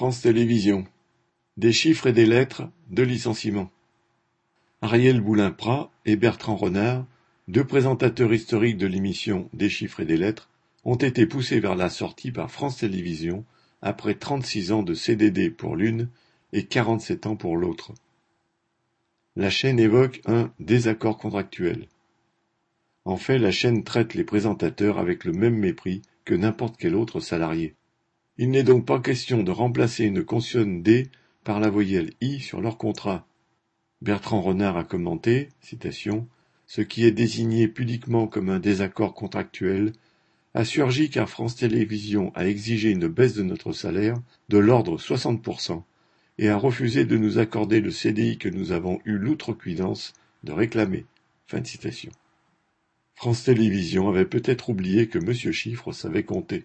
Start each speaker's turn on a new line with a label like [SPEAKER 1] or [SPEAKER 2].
[SPEAKER 1] France Télévisions. Des chiffres et des lettres, deux licenciements. Ariel Boulin-Prat et Bertrand Renard, deux présentateurs historiques de l'émission Des chiffres et des lettres, ont été poussés vers la sortie par France Télévisions après 36 ans de CDD pour l'une et 47 ans pour l'autre. La chaîne évoque un désaccord contractuel. En fait, la chaîne traite les présentateurs avec le même mépris que n'importe quel autre salarié. Il n'est donc pas question de remplacer une consonne D par la voyelle I sur leur contrat. Bertrand Renard a commenté, citation, ce qui est désigné pudiquement comme un désaccord contractuel a surgi car France Télévisions a exigé une baisse de notre salaire de l'ordre 60% et a refusé de nous accorder le CDI que nous avons eu l'outrecuidance de réclamer. France Télévisions avait peut-être oublié que Monsieur Chiffre savait compter.